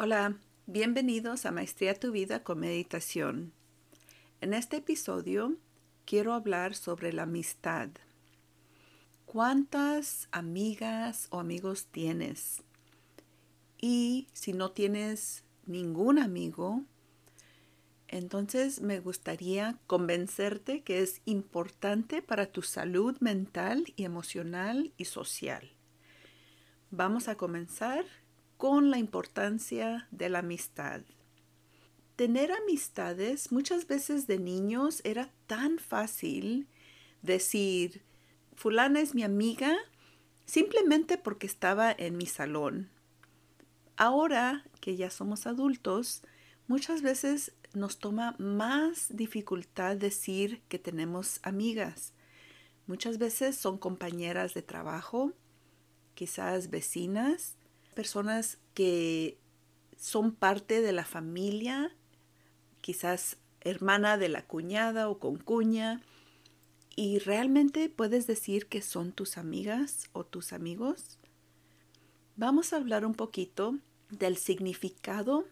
Hola, bienvenidos a Maestría Tu Vida con Meditación. En este episodio quiero hablar sobre la amistad. ¿Cuántas amigas o amigos tienes? Y si no tienes ningún amigo, entonces me gustaría convencerte que es importante para tu salud mental y emocional y social. Vamos a comenzar con la importancia de la amistad. Tener amistades muchas veces de niños era tan fácil decir, fulana es mi amiga simplemente porque estaba en mi salón. Ahora que ya somos adultos, muchas veces nos toma más dificultad decir que tenemos amigas. Muchas veces son compañeras de trabajo, quizás vecinas, personas que son parte de la familia, quizás hermana de la cuñada o concuña, y realmente puedes decir que son tus amigas o tus amigos. Vamos a hablar un poquito del significado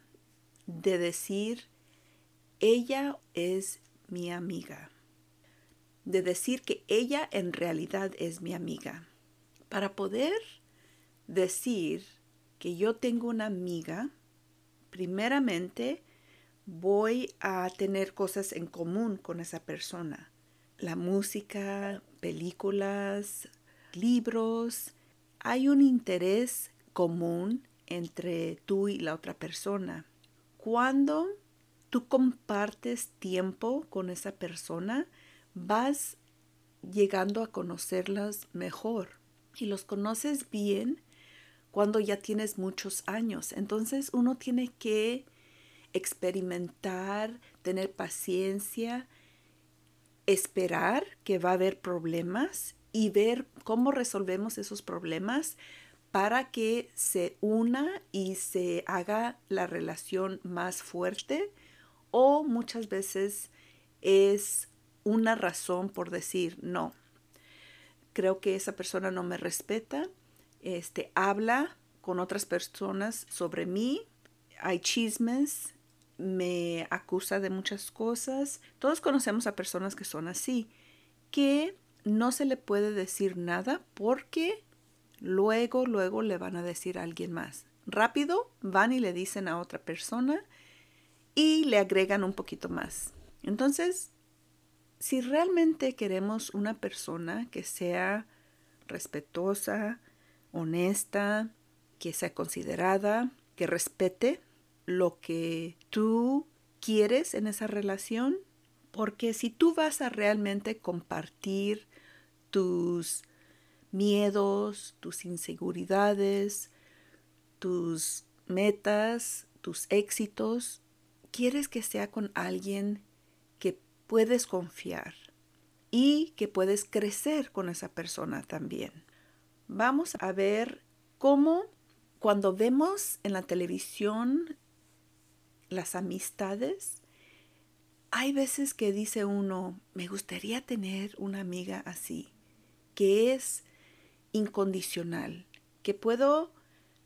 de decir ella es mi amiga, de decir que ella en realidad es mi amiga. Para poder decir que yo tengo una amiga, primeramente voy a tener cosas en común con esa persona. La música, películas, libros. Hay un interés común entre tú y la otra persona. Cuando tú compartes tiempo con esa persona, vas llegando a conocerlas mejor y los conoces bien cuando ya tienes muchos años. Entonces uno tiene que experimentar, tener paciencia, esperar que va a haber problemas y ver cómo resolvemos esos problemas para que se una y se haga la relación más fuerte o muchas veces es una razón por decir no. Creo que esa persona no me respeta este, habla con otras personas sobre mí, hay chismes, me acusa de muchas cosas. Todos conocemos a personas que son así, que no se le puede decir nada porque luego, luego le van a decir a alguien más. Rápido van y le dicen a otra persona y le agregan un poquito más. Entonces, si realmente queremos una persona que sea respetuosa, honesta, que sea considerada, que respete lo que tú quieres en esa relación, porque si tú vas a realmente compartir tus miedos, tus inseguridades, tus metas, tus éxitos, quieres que sea con alguien que puedes confiar y que puedes crecer con esa persona también vamos a ver cómo cuando vemos en la televisión las amistades, hay veces que dice uno, me gustaría tener una amiga así, que es incondicional, que puedo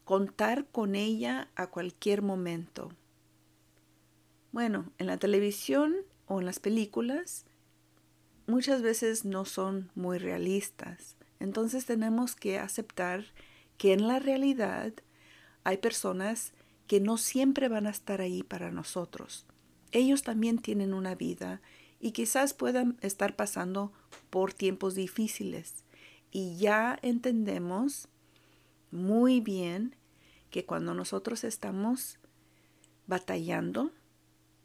contar con ella a cualquier momento. Bueno, en la televisión o en las películas muchas veces no son muy realistas. Entonces tenemos que aceptar que en la realidad hay personas que no siempre van a estar ahí para nosotros. Ellos también tienen una vida y quizás puedan estar pasando por tiempos difíciles. Y ya entendemos muy bien que cuando nosotros estamos batallando,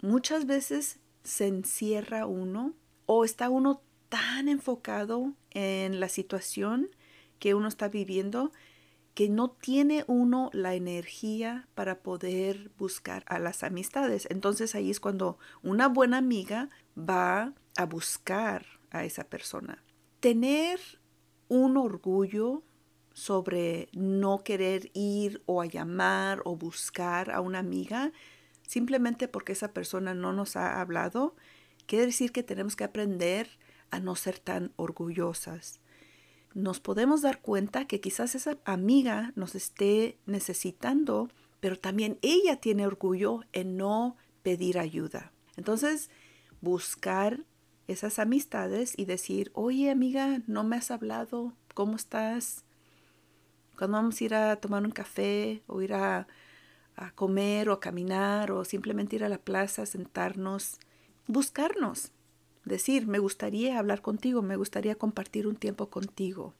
muchas veces se encierra uno o está uno tan enfocado en la situación que uno está viviendo que no tiene uno la energía para poder buscar a las amistades. Entonces ahí es cuando una buena amiga va a buscar a esa persona. Tener un orgullo sobre no querer ir o a llamar o buscar a una amiga simplemente porque esa persona no nos ha hablado, quiere decir que tenemos que aprender a no ser tan orgullosas. Nos podemos dar cuenta que quizás esa amiga nos esté necesitando, pero también ella tiene orgullo en no pedir ayuda. Entonces, buscar esas amistades y decir, oye amiga, no me has hablado, ¿cómo estás? Cuando vamos a ir a tomar un café o ir a, a comer o a caminar o simplemente ir a la plaza, sentarnos, buscarnos, decir, me gustaría hablar contigo, me gustaría compartir un tiempo contigo.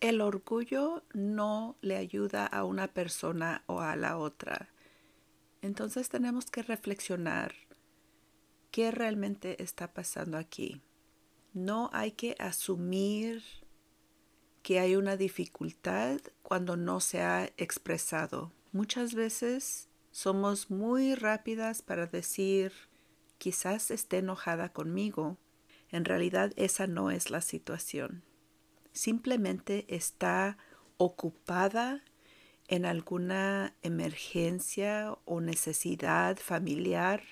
El orgullo no le ayuda a una persona o a la otra. Entonces tenemos que reflexionar qué realmente está pasando aquí. No hay que asumir que hay una dificultad cuando no se ha expresado. Muchas veces somos muy rápidas para decir, quizás esté enojada conmigo. En realidad esa no es la situación. Simplemente está ocupada en alguna emergencia o necesidad familiar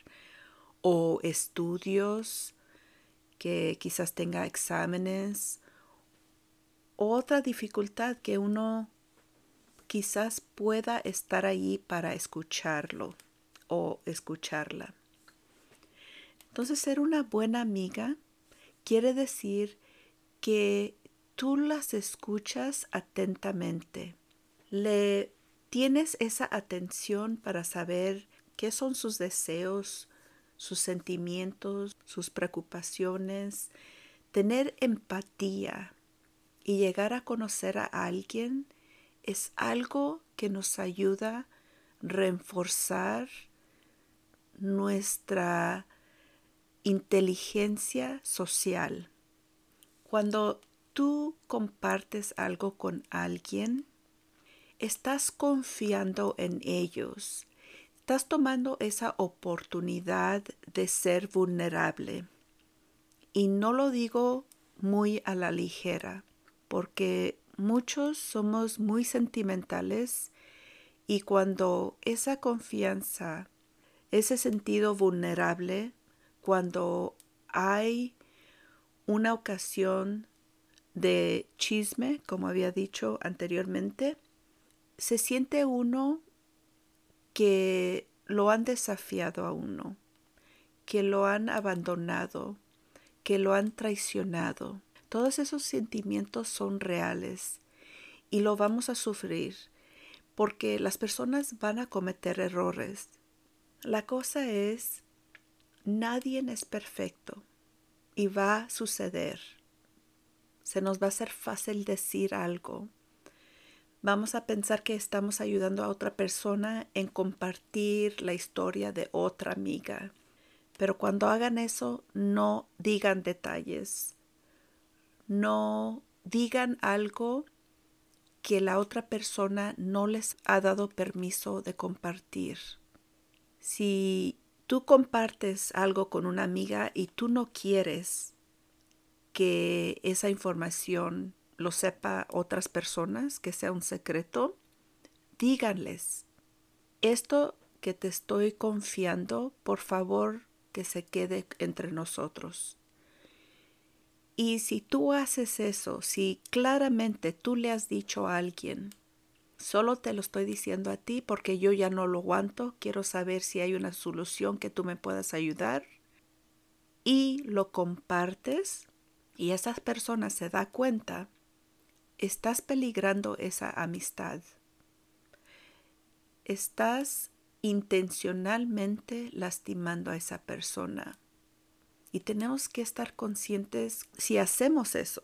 o estudios que quizás tenga exámenes otra dificultad que uno quizás pueda estar ahí para escucharlo o escucharla. Entonces, ser una buena amiga quiere decir que tú las escuchas atentamente. Le tienes esa atención para saber qué son sus deseos, sus sentimientos, sus preocupaciones, tener empatía y llegar a conocer a alguien es algo que nos ayuda a reforzar nuestra inteligencia social. Cuando tú compartes algo con alguien, estás confiando en ellos, estás tomando esa oportunidad de ser vulnerable. Y no lo digo muy a la ligera porque muchos somos muy sentimentales y cuando esa confianza, ese sentido vulnerable, cuando hay una ocasión de chisme, como había dicho anteriormente, se siente uno que lo han desafiado a uno, que lo han abandonado, que lo han traicionado. Todos esos sentimientos son reales y lo vamos a sufrir porque las personas van a cometer errores. La cosa es, nadie es perfecto y va a suceder. Se nos va a hacer fácil decir algo. Vamos a pensar que estamos ayudando a otra persona en compartir la historia de otra amiga. Pero cuando hagan eso, no digan detalles no digan algo que la otra persona no les ha dado permiso de compartir. Si tú compartes algo con una amiga y tú no quieres que esa información lo sepa otras personas, que sea un secreto, díganles, esto que te estoy confiando, por favor, que se quede entre nosotros. Y si tú haces eso, si claramente tú le has dicho a alguien, solo te lo estoy diciendo a ti porque yo ya no lo aguanto, quiero saber si hay una solución que tú me puedas ayudar, y lo compartes y esa persona se da cuenta, estás peligrando esa amistad. Estás intencionalmente lastimando a esa persona. Y tenemos que estar conscientes si hacemos eso,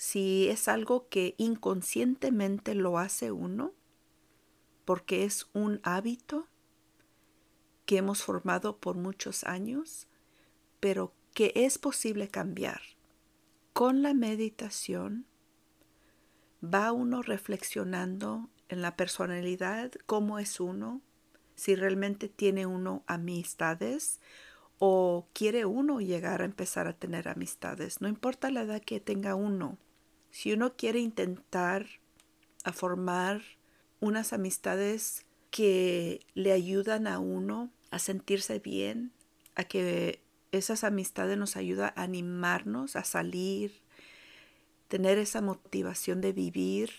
si es algo que inconscientemente lo hace uno, porque es un hábito que hemos formado por muchos años, pero que es posible cambiar. Con la meditación va uno reflexionando en la personalidad, cómo es uno, si realmente tiene uno amistades o quiere uno llegar a empezar a tener amistades, no importa la edad que tenga uno. Si uno quiere intentar a formar unas amistades que le ayudan a uno a sentirse bien, a que esas amistades nos ayudan a animarnos a salir, tener esa motivación de vivir.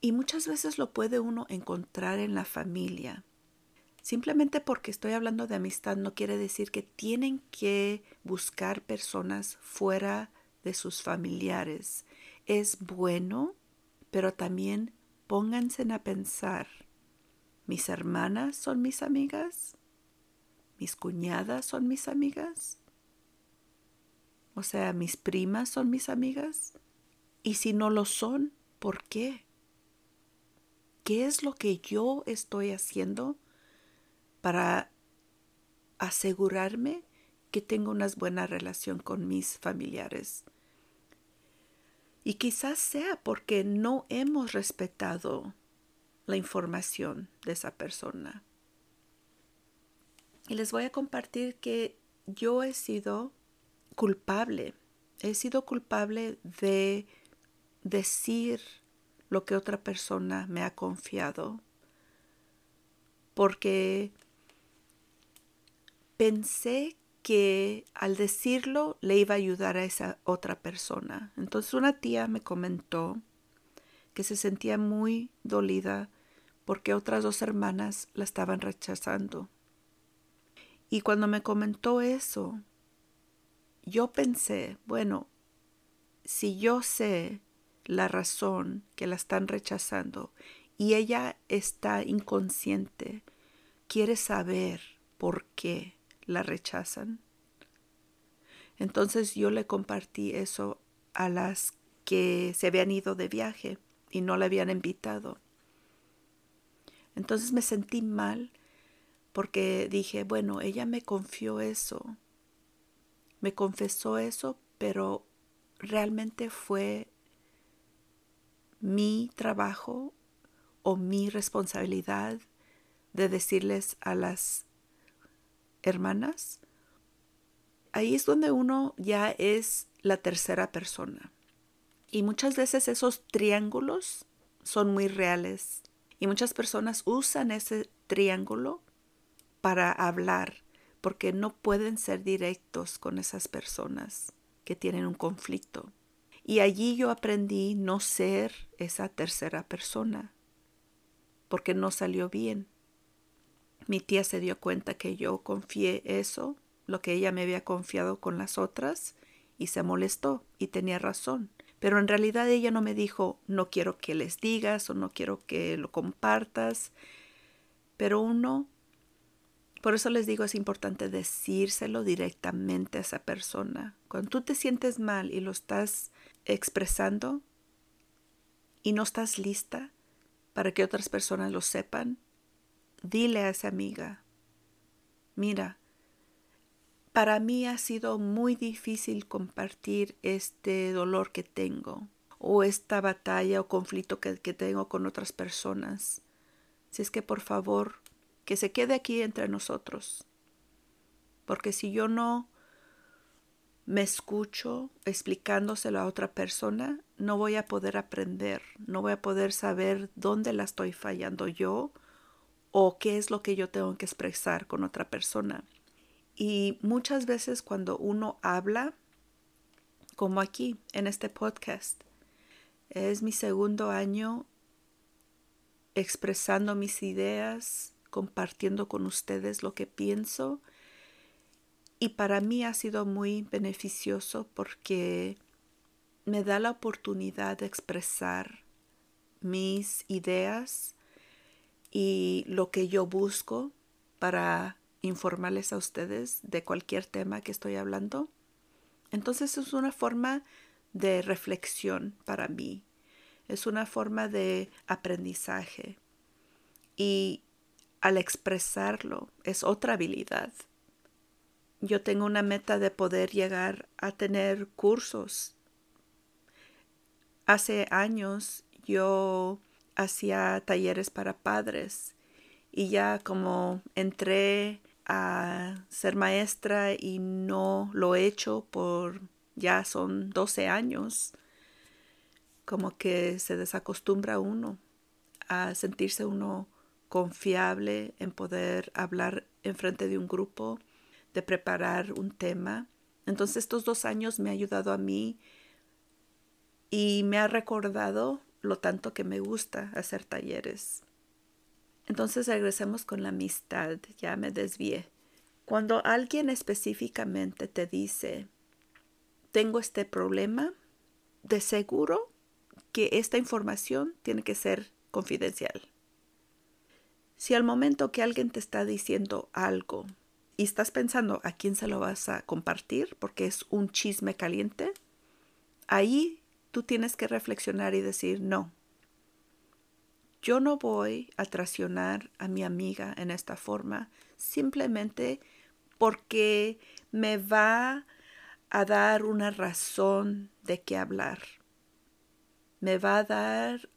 Y muchas veces lo puede uno encontrar en la familia. Simplemente porque estoy hablando de amistad no quiere decir que tienen que buscar personas fuera de sus familiares. Es bueno, pero también pónganse a pensar, ¿mis hermanas son mis amigas? ¿Mis cuñadas son mis amigas? O sea, ¿mis primas son mis amigas? Y si no lo son, ¿por qué? ¿Qué es lo que yo estoy haciendo para asegurarme que tengo una buena relación con mis familiares? Y quizás sea porque no hemos respetado la información de esa persona. Y les voy a compartir que yo he sido culpable, he sido culpable de decir lo que otra persona me ha confiado, porque pensé que al decirlo le iba a ayudar a esa otra persona. Entonces una tía me comentó que se sentía muy dolida porque otras dos hermanas la estaban rechazando. Y cuando me comentó eso, yo pensé, bueno, si yo sé la razón que la están rechazando y ella está inconsciente, quiere saber por qué la rechazan. Entonces yo le compartí eso a las que se habían ido de viaje y no le habían invitado. Entonces me sentí mal porque dije, bueno, ella me confió eso, me confesó eso, pero realmente fue mi trabajo o mi responsabilidad de decirles a las hermanas, ahí es donde uno ya es la tercera persona. Y muchas veces esos triángulos son muy reales. Y muchas personas usan ese triángulo para hablar, porque no pueden ser directos con esas personas que tienen un conflicto. Y allí yo aprendí no ser esa tercera persona, porque no salió bien. Mi tía se dio cuenta que yo confié eso, lo que ella me había confiado con las otras, y se molestó y tenía razón. Pero en realidad ella no me dijo, no quiero que les digas o no quiero que lo compartas. Pero uno, por eso les digo, es importante decírselo directamente a esa persona. Cuando tú te sientes mal y lo estás expresando y no estás lista para que otras personas lo sepan, dile a esa amiga, mira, para mí ha sido muy difícil compartir este dolor que tengo o esta batalla o conflicto que, tengo con otras personas. Si es que por favor, que se quede aquí entre nosotros. Porque si yo no me escucho explicándoselo a otra persona, no voy a poder aprender, no voy a poder saber dónde la estoy fallando yo o qué es lo que yo tengo que expresar con otra persona. Y muchas veces cuando uno habla, como aquí en este podcast, es mi segundo año expresando mis ideas, compartiendo con ustedes lo que pienso y para mí ha sido muy beneficioso porque me da la oportunidad de expresar mis ideas y lo que yo busco para informarles a ustedes de cualquier tema que estoy hablando. Entonces es una forma de reflexión para mí, es una forma de aprendizaje y al expresarlo es otra habilidad yo tengo una meta de poder llegar a tener cursos. Hace años yo hacía talleres para padres y ya como entré a ser maestra y no lo he hecho por ya son 12 años, como que se desacostumbra uno a sentirse uno confiable en poder hablar en frente de un grupo de preparar un tema. Entonces estos dos años me ha ayudado a mí y me ha recordado lo tanto que me gusta hacer talleres. Entonces regresemos con la amistad, ya me desvié. Cuando alguien específicamente te dice, tengo este problema, de seguro que esta información tiene que ser confidencial. Si al momento que alguien te está diciendo algo y estás pensando a quién se lo vas a compartir porque es un chisme caliente, ahí tú tienes que reflexionar y decir, no, yo no voy a traicionar a mi amiga en esta forma simplemente porque me va a dar una razón de qué hablar. Me va a dar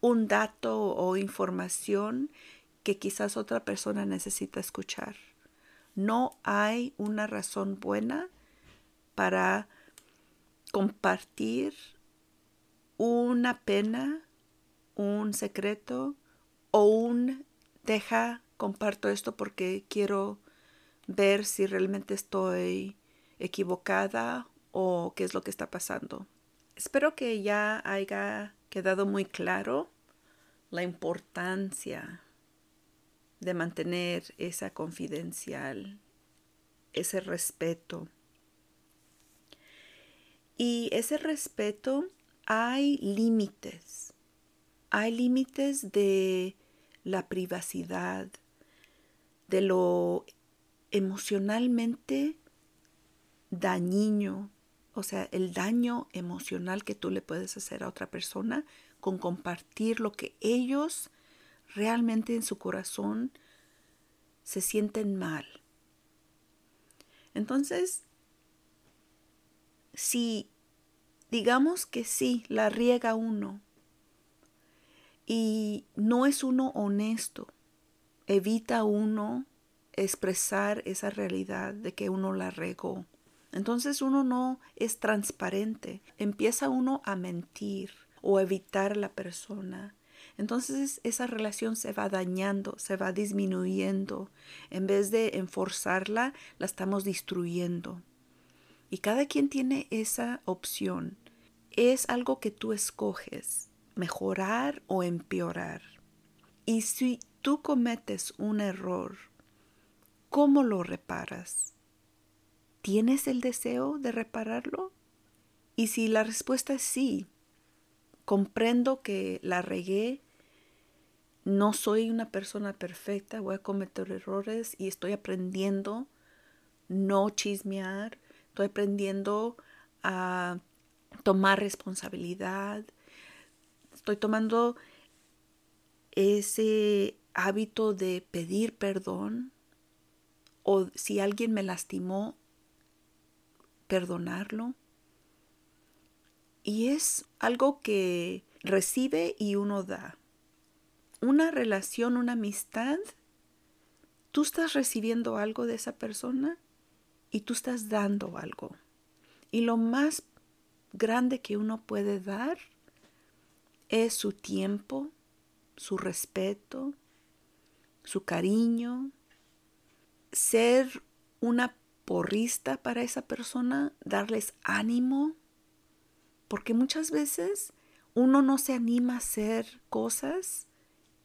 un dato o información que quizás otra persona necesita escuchar. No hay una razón buena para compartir una pena, un secreto o un deja, comparto esto porque quiero ver si realmente estoy equivocada o qué es lo que está pasando. Espero que ya haya quedado muy claro la importancia de mantener esa confidencial, ese respeto. Y ese respeto hay límites. Hay límites de la privacidad, de lo emocionalmente dañino, o sea, el daño emocional que tú le puedes hacer a otra persona con compartir lo que ellos realmente en su corazón se sienten mal. Entonces, si digamos que sí, la riega uno y no es uno honesto, evita uno expresar esa realidad de que uno la regó. Entonces uno no es transparente, empieza uno a mentir o evitar a la persona. Entonces esa relación se va dañando, se va disminuyendo. En vez de enforzarla, la estamos destruyendo. Y cada quien tiene esa opción. Es algo que tú escoges, mejorar o empeorar. Y si tú cometes un error, ¿cómo lo reparas? ¿Tienes el deseo de repararlo? Y si la respuesta es sí, comprendo que la regué, no soy una persona perfecta, voy a cometer errores y estoy aprendiendo no chismear, estoy aprendiendo a tomar responsabilidad, estoy tomando ese hábito de pedir perdón o si alguien me lastimó, perdonarlo. Y es algo que recibe y uno da. Una relación, una amistad, tú estás recibiendo algo de esa persona y tú estás dando algo. Y lo más grande que uno puede dar es su tiempo, su respeto, su cariño, ser una porrista para esa persona, darles ánimo, porque muchas veces uno no se anima a hacer cosas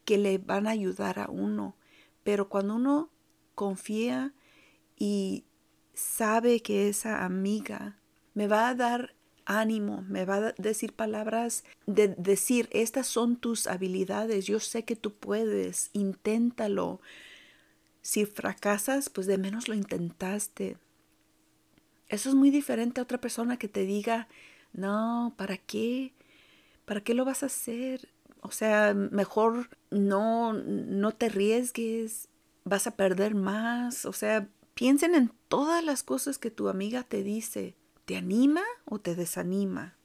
que le van a ayudar a uno, pero cuando uno confía y sabe que esa amiga me va a dar ánimo, me va a decir palabras de decir, estas son tus habilidades, yo sé que tú puedes, inténtalo, si fracasas, pues de menos lo intentaste. Eso es muy diferente a otra persona que te diga, no, ¿para qué? ¿Para qué lo vas a hacer? O sea, mejor no, no te arriesgues, vas a perder más. O sea, piensen en todas las cosas que tu amiga te dice. ¿Te anima o te desanima?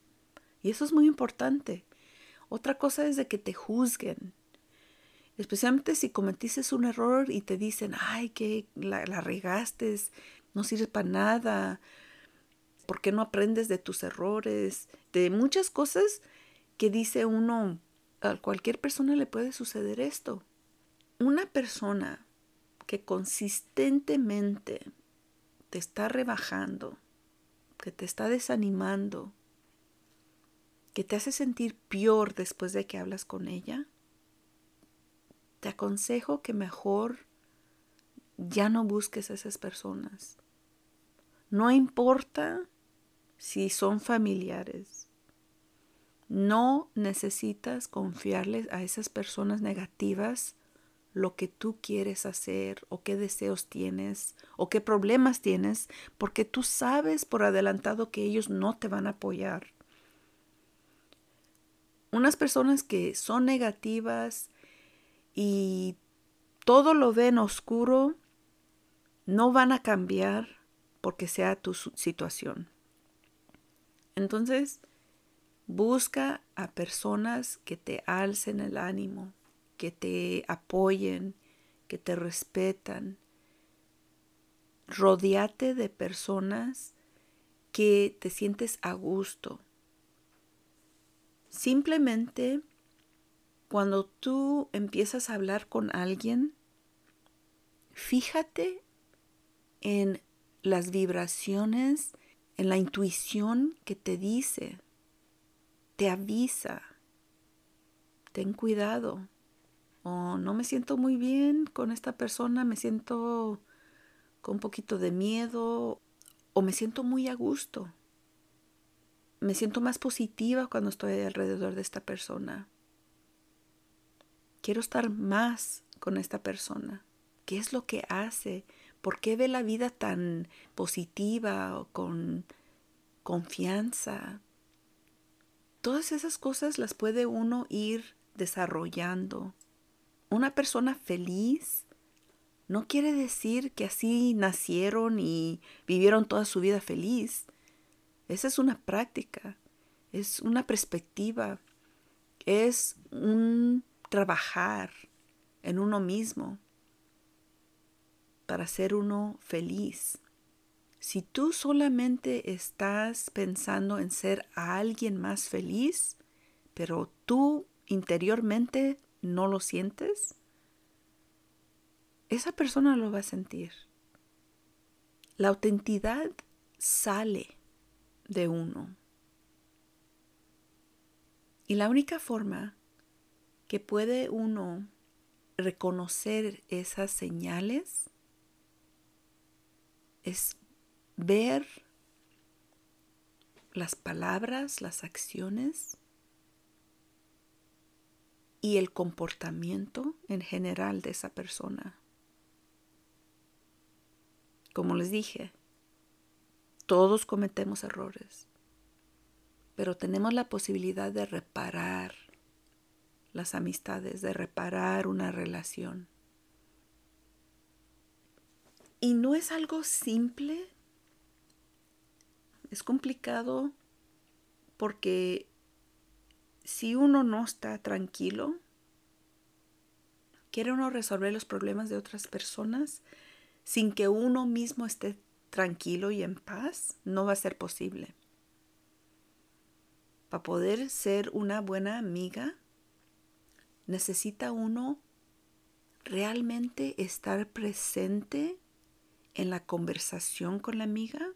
Y eso es muy importante. Otra cosa es de que te juzguen. Especialmente si cometiste un error y te dicen, ay, que la, regaste, no sirve para nada, ¿por qué no aprendes de tus errores? De muchas cosas que dice uno, a cualquier persona le puede suceder esto. Una persona que consistentemente te está rebajando, que te está desanimando, que te hace sentir peor después de que hablas con ella, te aconsejo que mejor ya no busques a esas personas. No importa si son familiares. No necesitas confiarles a esas personas negativas lo que tú quieres hacer o qué deseos tienes o qué problemas tienes, porque tú sabes por adelantado que ellos no te van a apoyar. Unas personas que son negativas y todo lo ven oscuro, no van a cambiar porque sea tu situación. Entonces, busca a personas que te alcen el ánimo, que te apoyen, que te respetan. Rodeate de personas que te sientes a gusto. Simplemente cuando tú empiezas a hablar con alguien, fíjate en las vibraciones, en la intuición que te dice, te avisa, ten cuidado o no me siento muy bien con esta persona, me siento con un poquito de miedo o me siento muy a gusto. Me siento más positiva cuando estoy alrededor de esta persona. Quiero estar más con esta persona. ¿Qué es lo que hace? ¿Por qué ve la vida tan positiva o con confianza? Todas esas cosas las puede uno ir desarrollando una persona feliz no quiere decir que así nacieron y vivieron toda su vida feliz. Esa es una práctica, es una perspectiva, es un trabajar en uno mismo para ser uno feliz. Si tú solamente estás pensando en ser a alguien más feliz, pero tú interiormente no lo sientes, esa persona lo va a sentir. La autenticidad sale de uno. Y la única forma que puede uno reconocer esas señales es ver las palabras, las acciones y el comportamiento en general de esa persona. Como les dije, todos cometemos errores, pero tenemos la posibilidad de reparar las amistades, de reparar una relación. Y no es algo simple, es complicado porque si uno no está tranquilo, quiere uno resolver los problemas de otras personas sin que uno mismo esté tranquilo y en paz, no va a ser posible. Para poder ser una buena amiga, necesita uno realmente estar presente en la conversación con la amiga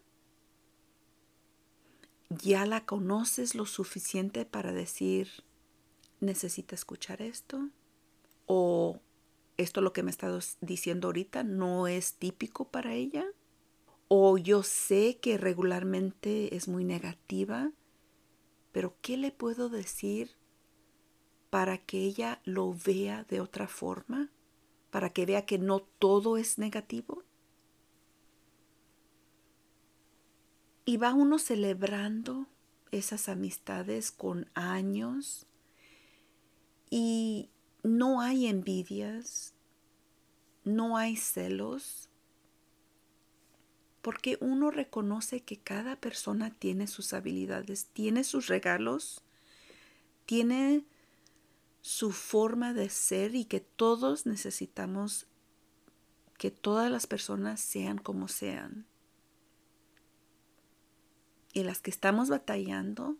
ya la conoces lo suficiente para decir, necesita escuchar esto, o esto lo que me está diciendo ahorita no es típico para ella, o yo sé que regularmente es muy negativa, pero ¿qué le puedo decir para que ella lo vea de otra forma? Para que vea que no todo es negativo. Y va uno celebrando esas amistades con años y no hay envidias, no hay celos, porque uno reconoce que cada persona tiene sus habilidades, tiene sus regalos, tiene su forma de ser y que todos necesitamos que todas las personas sean como sean y las que estamos batallando,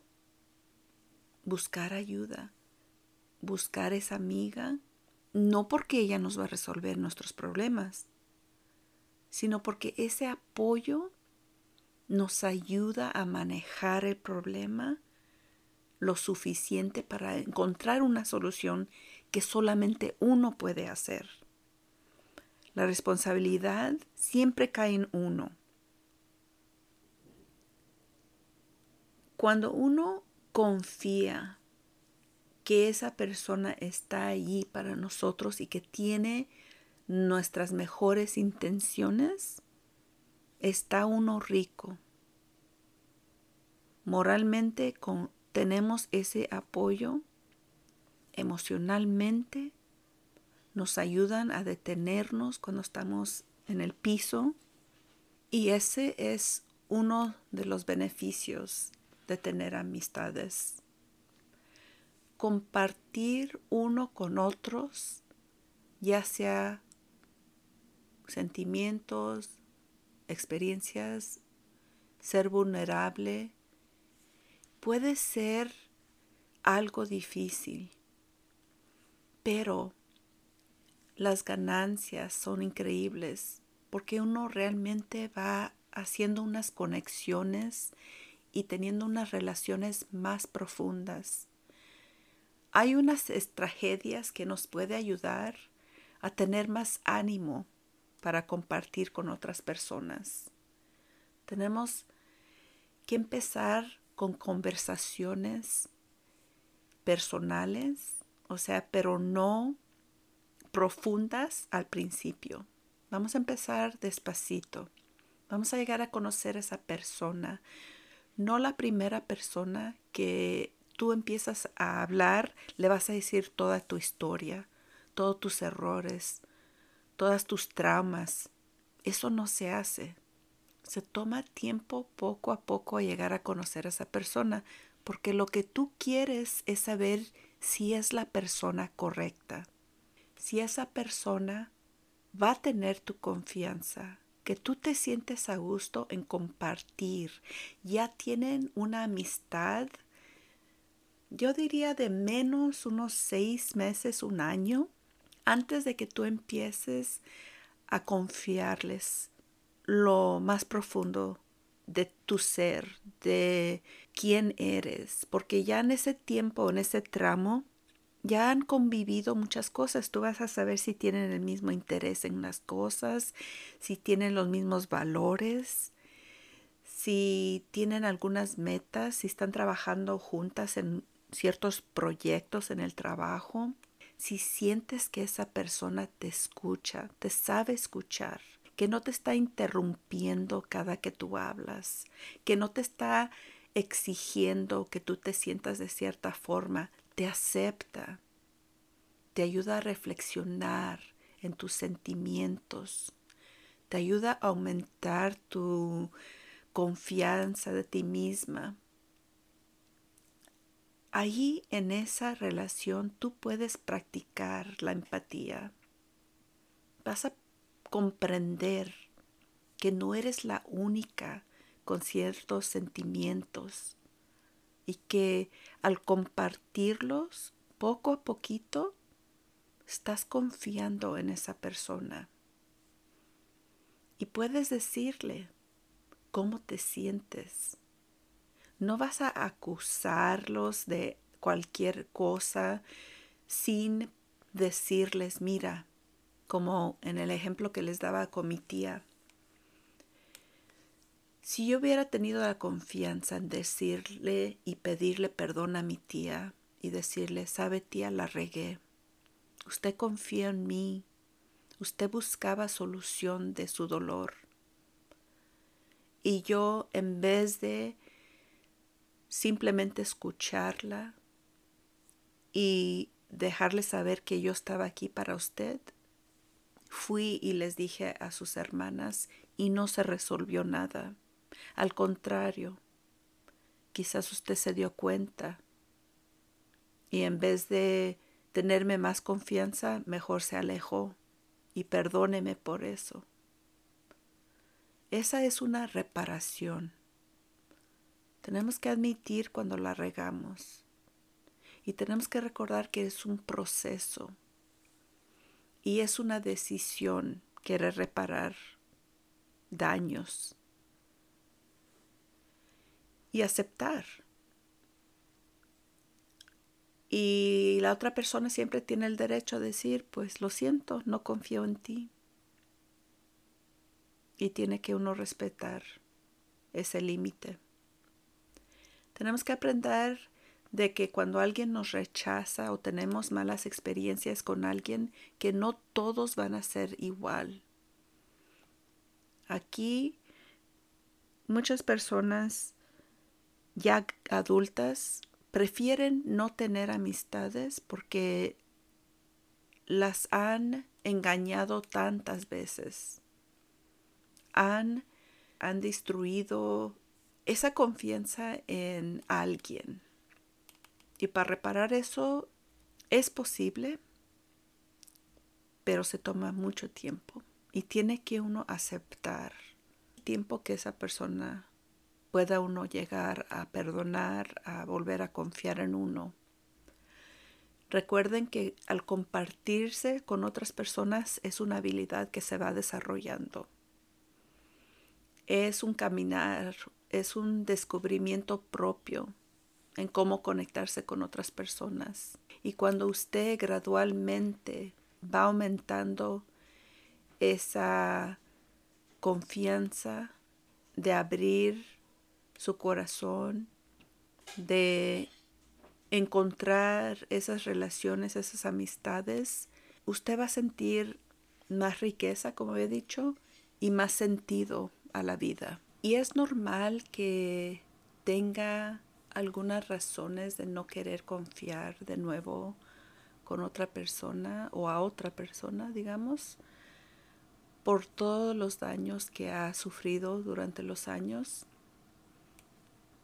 buscar ayuda, buscar esa amiga, no porque ella nos va a resolver nuestros problemas, sino porque ese apoyo nos ayuda a manejar el problema lo suficiente para encontrar una solución que solamente uno puede hacer. La responsabilidad siempre cae en uno. Cuando uno confía que esa persona está allí para nosotros y que tiene nuestras mejores intenciones, está uno rico. Moralmente tenemos ese apoyo, emocionalmente nos ayudan a detenernos cuando estamos en el piso y ese es uno de los beneficios de tener amistades. Compartir uno con otros, ya sea sentimientos, experiencias, ser vulnerable, puede ser algo difícil, pero las ganancias son increíbles porque uno realmente va haciendo unas conexiones y teniendo unas relaciones más profundas. Hay unas tragedias que nos puede ayudar a tener más ánimo para compartir con otras personas. Tenemos que empezar con conversaciones personales, o sea, pero no profundas al principio. Vamos a empezar despacito. Vamos a llegar a conocer a esa persona, no la primera persona que tú empiezas a hablar, le vas a decir toda tu historia, todos tus errores, todas tus traumas. Eso no se hace. Se toma tiempo poco a poco a llegar a conocer a esa persona, porque lo que tú quieres es saber si es la persona correcta, si esa persona va a tener tu confianza, que tú te sientes a gusto en compartir. Ya tienen una amistad, yo diría de menos unos seis meses, un año, antes de que tú empieces a confiarles lo más profundo de tu ser, de quién eres, porque ya en ese tiempo, en ese tramo, ya han convivido muchas cosas. Tú vas a saber si tienen el mismo interés en las cosas, si tienen los mismos valores, si tienen algunas metas, si están trabajando juntas en ciertos proyectos en el trabajo. Si sientes que esa persona te escucha, te sabe escuchar, que no te está interrumpiendo cada que tú hablas, que no te está exigiendo que tú te sientas de cierta forma, te acepta, te ayuda a reflexionar en tus sentimientos, te ayuda a aumentar tu confianza de ti misma. Allí en esa relación tú puedes practicar la empatía. Vas a comprender que no eres la única con ciertos sentimientos y que al compartirlos poco a poquito estás confiando en esa persona. Y puedes decirle cómo te sientes. No vas a acusarlos de cualquier cosa sin decirles, mira, como en el ejemplo que les daba con mi tía, si yo hubiera tenido la confianza en decirle y pedirle perdón a mi tía y decirle, sabe tía, la regué. Usted confía en mí. Usted buscaba solución de su dolor. Y yo, en vez de simplemente escucharla y dejarle saber que yo estaba aquí para usted, fui y les dije a sus hermanas y no se resolvió nada. Al contrario, quizás usted se dio cuenta y en vez de tenerme más confianza, mejor se alejó y perdóneme por eso. Esa es una reparación. Tenemos que admitir cuando la regamos y tenemos que recordar que es un proceso y es una decisión querer reparar daños y aceptar. Y la otra persona siempre tiene el derecho a decir, pues lo siento, no confío en ti. Y tiene que uno respetar ese límite. Tenemos que aprender de que cuando alguien nos rechaza o tenemos malas experiencias con alguien, que no todos van a ser igual. Aquí muchas personas ya adultas prefieren no tener amistades porque las han engañado tantas veces. Han, han destruido esa confianza en alguien. Y para reparar eso es posible, pero se toma mucho tiempo. Y tiene que uno aceptar el tiempo que esa persona pueda uno llegar a perdonar, a volver a confiar en uno. Recuerden que al compartirse con otras personas es una habilidad que se va desarrollando. Es un caminar, es un descubrimiento propio en cómo conectarse con otras personas. Y cuando usted gradualmente va aumentando esa confianza de abrir su corazón, de encontrar esas relaciones, esas amistades, usted va a sentir más riqueza, como he dicho, y más sentido a la vida. Y es normal que tenga algunas razones de no querer confiar de nuevo con otra persona o a otra persona, digamos, por todos los daños que ha sufrido durante los años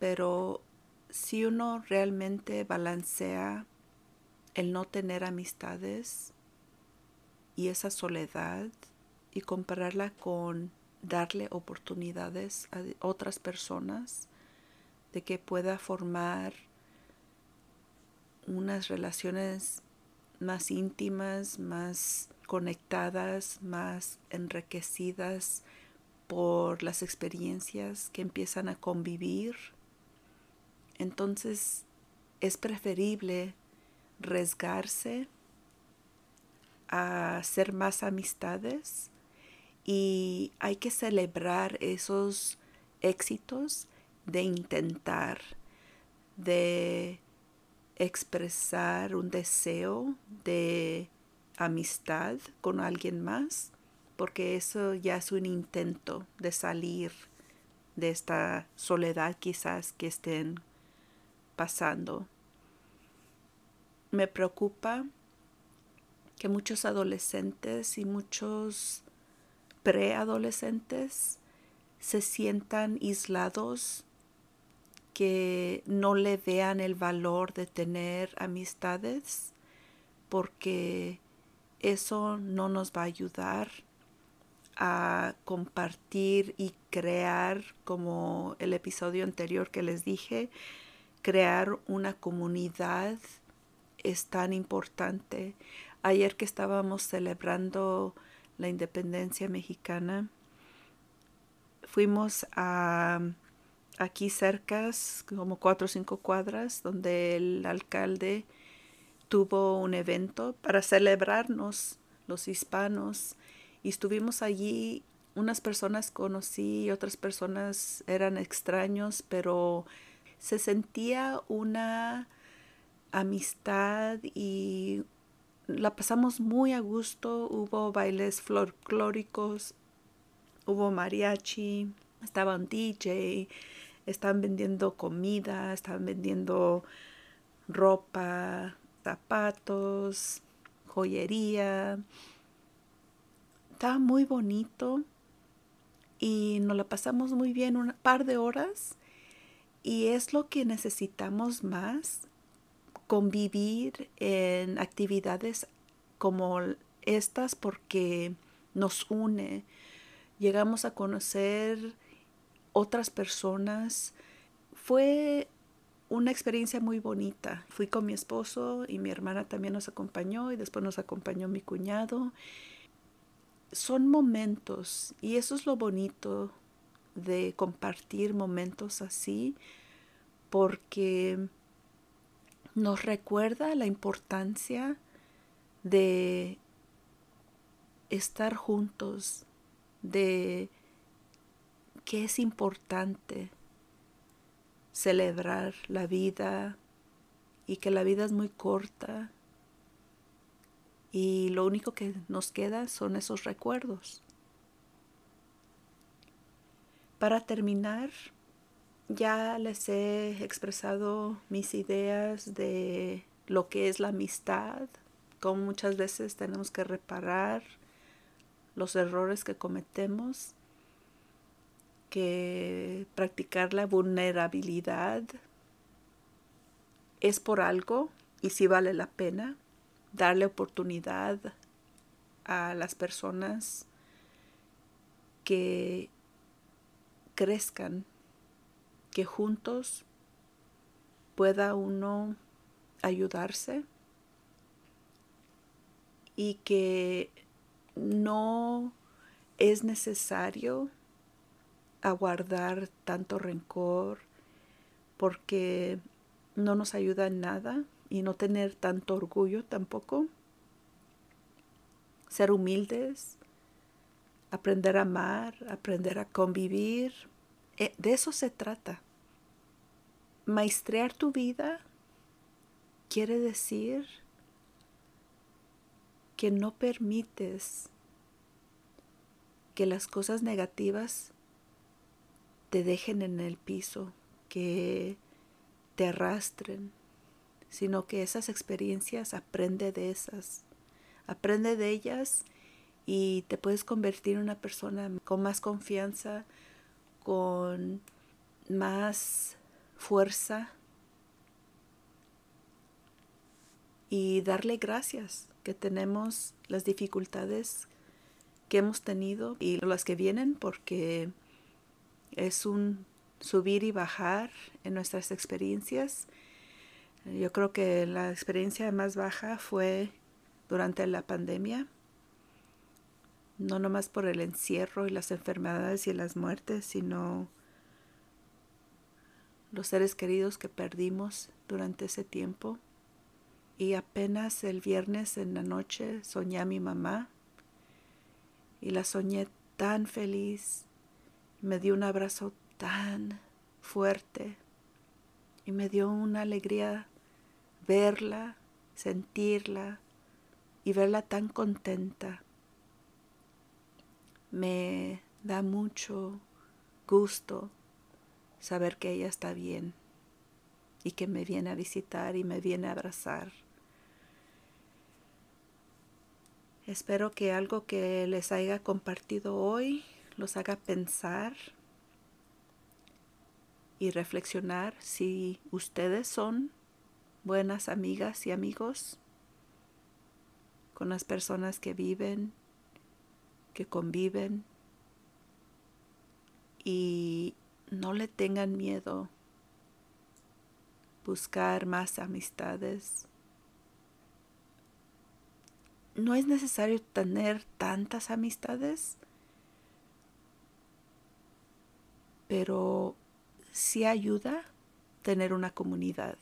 pero si uno realmente balancea el no tener amistades y esa soledad y compararla con darle oportunidades a otras personas de que pueda formar unas relaciones más íntimas, más conectadas, más enriquecidas por las experiencias que empiezan a convivir entonces es preferible resgarse a hacer más amistades y hay que celebrar esos éxitos de intentar, de expresar un deseo de amistad con alguien más, porque eso ya es un intento de salir de esta soledad quizás que estén pasando. Me preocupa que muchos adolescentes y muchos preadolescentes se sientan aislados, que no le vean el valor de tener amistades, porque eso no nos va a ayudar a compartir y crear, como el episodio anterior que les dije, crear una comunidad es tan importante. Ayer que estábamos celebrando la independencia mexicana, fuimos a aquí cerca, como cuatro o cinco cuadras, donde el alcalde tuvo un evento para celebrarnos los hispanos y estuvimos allí. Unas personas conocí, otras personas eran extraños, pero se sentía una amistad y la pasamos muy a gusto. Hubo bailes folclóricos, hubo mariachi, estaba un DJ, estaban vendiendo comida, estaban vendiendo ropa, zapatos, joyería. Estaba muy bonito y nos la pasamos muy bien un par de horas y es lo que necesitamos más, convivir en actividades como estas porque nos une. Llegamos a conocer otras personas. Fue una experiencia muy bonita. Fui con mi esposo y mi hermana también nos acompañó y después nos acompañó mi cuñado. Son momentos y eso es lo bonito de compartir momentos así porque nos recuerda la importancia de estar juntos, de que es importante celebrar la vida y que la vida es muy corta y lo único que nos queda son esos recuerdos. Para terminar, ya les he expresado mis ideas de lo que es la amistad, cómo muchas veces tenemos que reparar los errores que cometemos, que practicar la vulnerabilidad es por algo y si vale la pena darle oportunidad a las personas que crezcan, que juntos pueda uno ayudarse y que no es necesario aguardar tanto rencor porque no nos ayuda en nada y no tener tanto orgullo tampoco. Ser humildes, aprender a amar, aprender a convivir. Eh, de eso se trata. Maestrear tu vida quiere decir que no permites que las cosas negativas te dejen en el piso, que te arrastren, sino que esas experiencias aprende de esas, aprende de ellas y te puedes convertir en una persona con más confianza, con más fuerza y darle gracias que tenemos las dificultades que hemos tenido y las que vienen porque es un subir y bajar en nuestras experiencias. Yo creo que la experiencia más baja fue durante la pandemia, no nomás por el encierro y las enfermedades y las muertes, sino los seres queridos que perdimos durante ese tiempo. Y apenas el viernes en la noche soñé a mi mamá y la soñé tan feliz. Me dio un abrazo tan fuerte y me dio una alegría verla, sentirla y verla tan contenta. Me da mucho gusto saber que ella está bien y que me viene a visitar y me viene a abrazar. Espero que algo que les haya compartido hoy los haga pensar y reflexionar si ustedes son buenas amigas y amigos con las personas que viven, que conviven y no le tengan miedo buscar más amistades. No es necesario tener tantas amistades, pero sí ayuda tener una comunidad.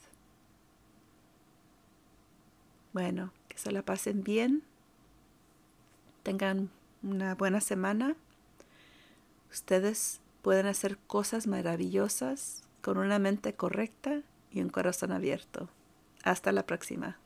Bueno, que se la pasen bien. Tengan una buena semana. Ustedes pueden hacer cosas maravillosas con una mente correcta y un corazón abierto. Hasta la próxima.